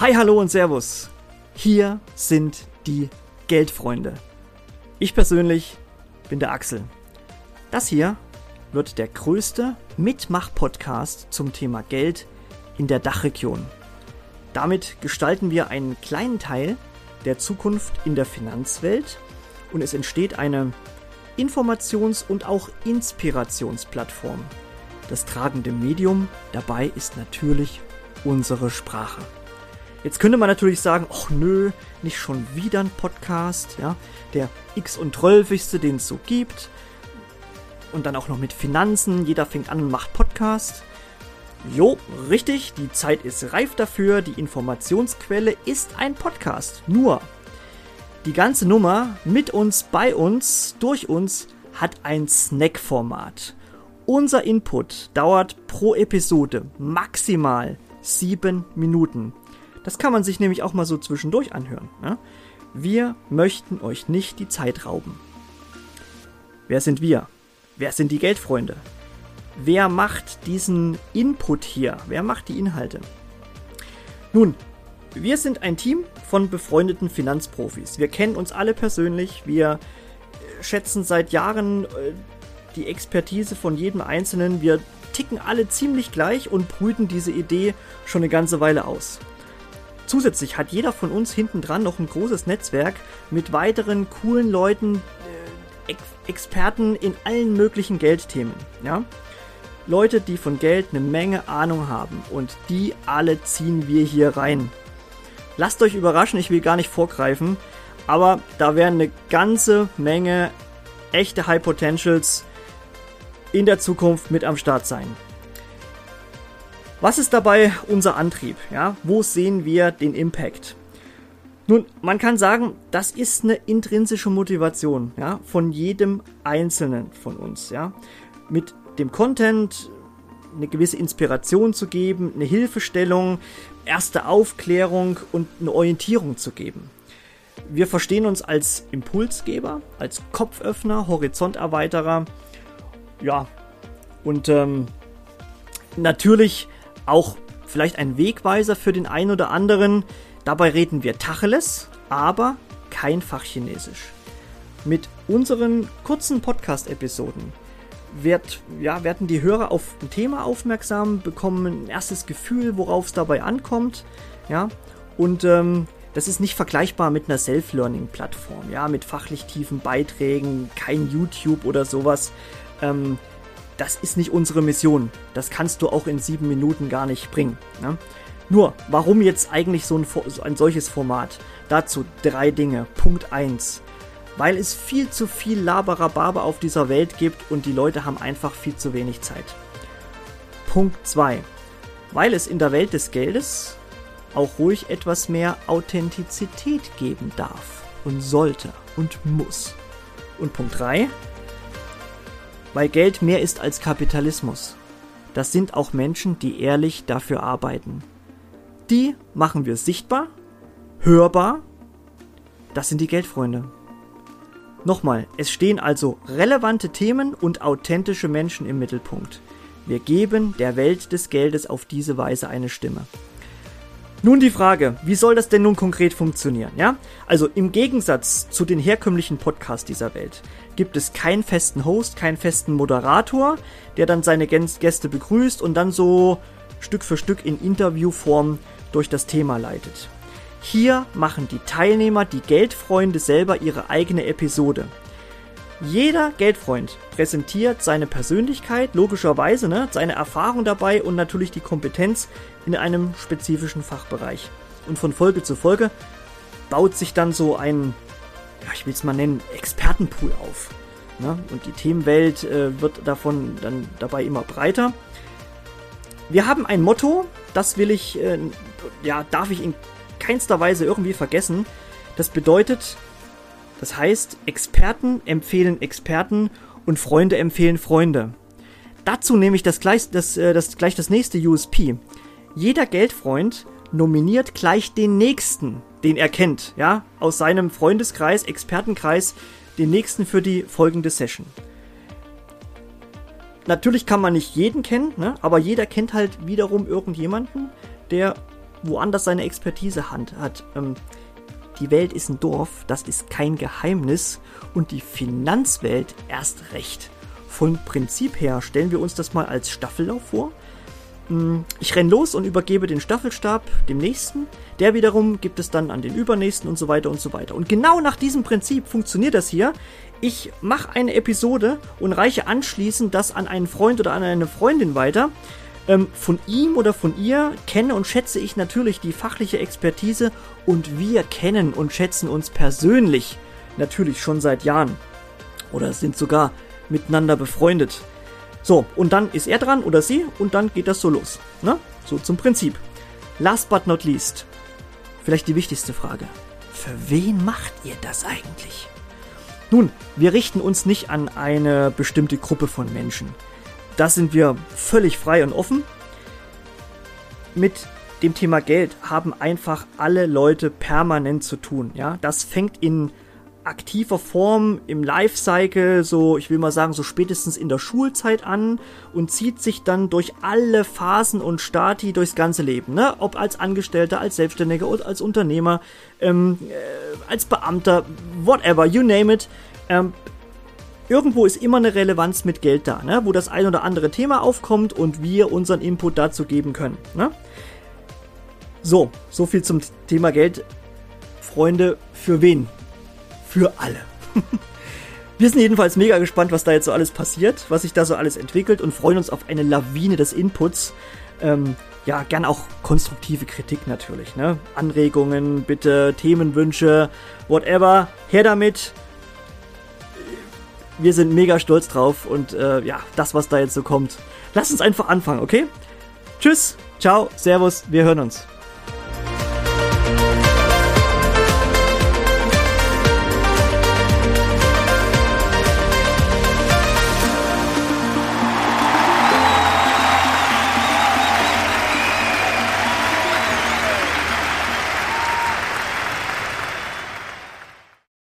Hi, hallo und Servus. Hier sind die Geldfreunde. Ich persönlich bin der Axel. Das hier wird der größte Mitmach-Podcast zum Thema Geld in der Dachregion. Damit gestalten wir einen kleinen Teil der Zukunft in der Finanzwelt und es entsteht eine Informations- und auch Inspirationsplattform. Das tragende Medium dabei ist natürlich unsere Sprache. Jetzt könnte man natürlich sagen, ach nö, nicht schon wieder ein Podcast, ja, der x und 12 den es so gibt. Und dann auch noch mit Finanzen, jeder fängt an und macht Podcast. Jo, richtig, die Zeit ist reif dafür, die Informationsquelle ist ein Podcast. Nur, die ganze Nummer mit uns, bei uns, durch uns hat ein Snack-Format. Unser Input dauert pro Episode maximal sieben Minuten. Das kann man sich nämlich auch mal so zwischendurch anhören. Ja? Wir möchten euch nicht die Zeit rauben. Wer sind wir? Wer sind die Geldfreunde? Wer macht diesen Input hier? Wer macht die Inhalte? Nun, wir sind ein Team von befreundeten Finanzprofis. Wir kennen uns alle persönlich. Wir schätzen seit Jahren äh, die Expertise von jedem Einzelnen. Wir ticken alle ziemlich gleich und brüten diese Idee schon eine ganze Weile aus. Zusätzlich hat jeder von uns hinten dran noch ein großes Netzwerk mit weiteren coolen Leuten, äh, Ex Experten in allen möglichen Geldthemen. Ja? Leute, die von Geld eine Menge Ahnung haben und die alle ziehen wir hier rein. Lasst euch überraschen, ich will gar nicht vorgreifen, aber da werden eine ganze Menge echte High Potentials in der Zukunft mit am Start sein. Was ist dabei unser Antrieb? Ja, wo sehen wir den Impact? Nun, man kann sagen, das ist eine intrinsische Motivation, ja, von jedem Einzelnen von uns, ja. Mit dem Content eine gewisse Inspiration zu geben, eine Hilfestellung, erste Aufklärung und eine Orientierung zu geben. Wir verstehen uns als Impulsgeber, als Kopföffner, Horizonterweiterer, ja, und ähm, natürlich auch vielleicht ein Wegweiser für den einen oder anderen. Dabei reden wir Tacheles, aber kein Fachchinesisch. Mit unseren kurzen Podcast-Episoden wird, ja, werden die Hörer auf ein Thema aufmerksam, bekommen ein erstes Gefühl, worauf es dabei ankommt. Ja, und ähm, das ist nicht vergleichbar mit einer Self-Learning-Plattform, ja, mit fachlich tiefen Beiträgen, kein YouTube oder sowas. Ähm, das ist nicht unsere Mission. Das kannst du auch in sieben Minuten gar nicht bringen. Ne? Nur, warum jetzt eigentlich so ein, ein solches Format? Dazu drei Dinge. Punkt 1. Weil es viel zu viel Laberababer auf dieser Welt gibt und die Leute haben einfach viel zu wenig Zeit. Punkt 2. Weil es in der Welt des Geldes auch ruhig etwas mehr Authentizität geben darf und sollte und muss. Und Punkt 3 weil Geld mehr ist als Kapitalismus. Das sind auch Menschen, die ehrlich dafür arbeiten. Die machen wir sichtbar, hörbar. Das sind die Geldfreunde. Nochmal, es stehen also relevante Themen und authentische Menschen im Mittelpunkt. Wir geben der Welt des Geldes auf diese Weise eine Stimme. Nun die Frage, wie soll das denn nun konkret funktionieren? Ja? Also im Gegensatz zu den herkömmlichen Podcasts dieser Welt gibt es keinen festen Host, keinen festen Moderator, der dann seine Gäste begrüßt und dann so Stück für Stück in Interviewform durch das Thema leitet. Hier machen die Teilnehmer, die Geldfreunde selber ihre eigene Episode. Jeder Geldfreund präsentiert seine Persönlichkeit, logischerweise, ne, seine Erfahrung dabei und natürlich die Kompetenz in einem spezifischen Fachbereich. Und von Folge zu Folge baut sich dann so ein, ja, ich will es mal nennen, Expertenpool auf. Ne? Und die Themenwelt äh, wird davon dann dabei immer breiter. Wir haben ein Motto, das will ich, äh, ja, darf ich in keinster Weise irgendwie vergessen. Das bedeutet, das heißt, Experten empfehlen Experten und Freunde empfehlen Freunde. Dazu nehme ich das gleich das, äh, das, gleich das nächste USP. Jeder Geldfreund nominiert gleich den nächsten, den er kennt, ja, aus seinem Freundeskreis, Expertenkreis, den nächsten für die folgende Session. Natürlich kann man nicht jeden kennen, ne? aber jeder kennt halt wiederum irgendjemanden, der woanders seine Expertise hat. hat ähm, die Welt ist ein Dorf, das ist kein Geheimnis und die Finanzwelt erst recht. Von Prinzip her stellen wir uns das mal als Staffellauf vor. Hm, ich renn los und übergebe den Staffelstab dem nächsten. Der wiederum gibt es dann an den übernächsten und so weiter und so weiter. Und genau nach diesem Prinzip funktioniert das hier. Ich mache eine Episode und reiche anschließend das an einen Freund oder an eine Freundin weiter. Ähm, von ihm oder von ihr kenne und schätze ich natürlich die fachliche Expertise und wir kennen und schätzen uns persönlich natürlich schon seit Jahren oder sind sogar miteinander befreundet. So, und dann ist er dran oder sie und dann geht das so los. Ne? So zum Prinzip. Last but not least, vielleicht die wichtigste Frage. Für wen macht ihr das eigentlich? Nun, wir richten uns nicht an eine bestimmte Gruppe von Menschen. Da sind wir völlig frei und offen. Mit dem Thema Geld haben einfach alle Leute permanent zu tun. Ja, das fängt in aktiver Form im Lifecycle, so ich will mal sagen, so spätestens in der Schulzeit an und zieht sich dann durch alle Phasen und Stati durchs ganze Leben. Ne? Ob als Angestellter, als Selbstständiger oder als Unternehmer, ähm, äh, als Beamter, whatever, you name it. Ähm, irgendwo ist immer eine Relevanz mit Geld da, ne? wo das ein oder andere Thema aufkommt und wir unseren Input dazu geben können. Ne? So, so viel zum Thema Geld. Freunde, für wen? Für alle. Wir sind jedenfalls mega gespannt, was da jetzt so alles passiert, was sich da so alles entwickelt und freuen uns auf eine Lawine des Inputs. Ähm, ja, gern auch konstruktive Kritik natürlich, ne? Anregungen, bitte, Themenwünsche, whatever. Her damit wir sind mega stolz drauf und äh, ja, das, was da jetzt so kommt. Lass uns einfach anfangen, okay? Tschüss, ciao, servus, wir hören uns.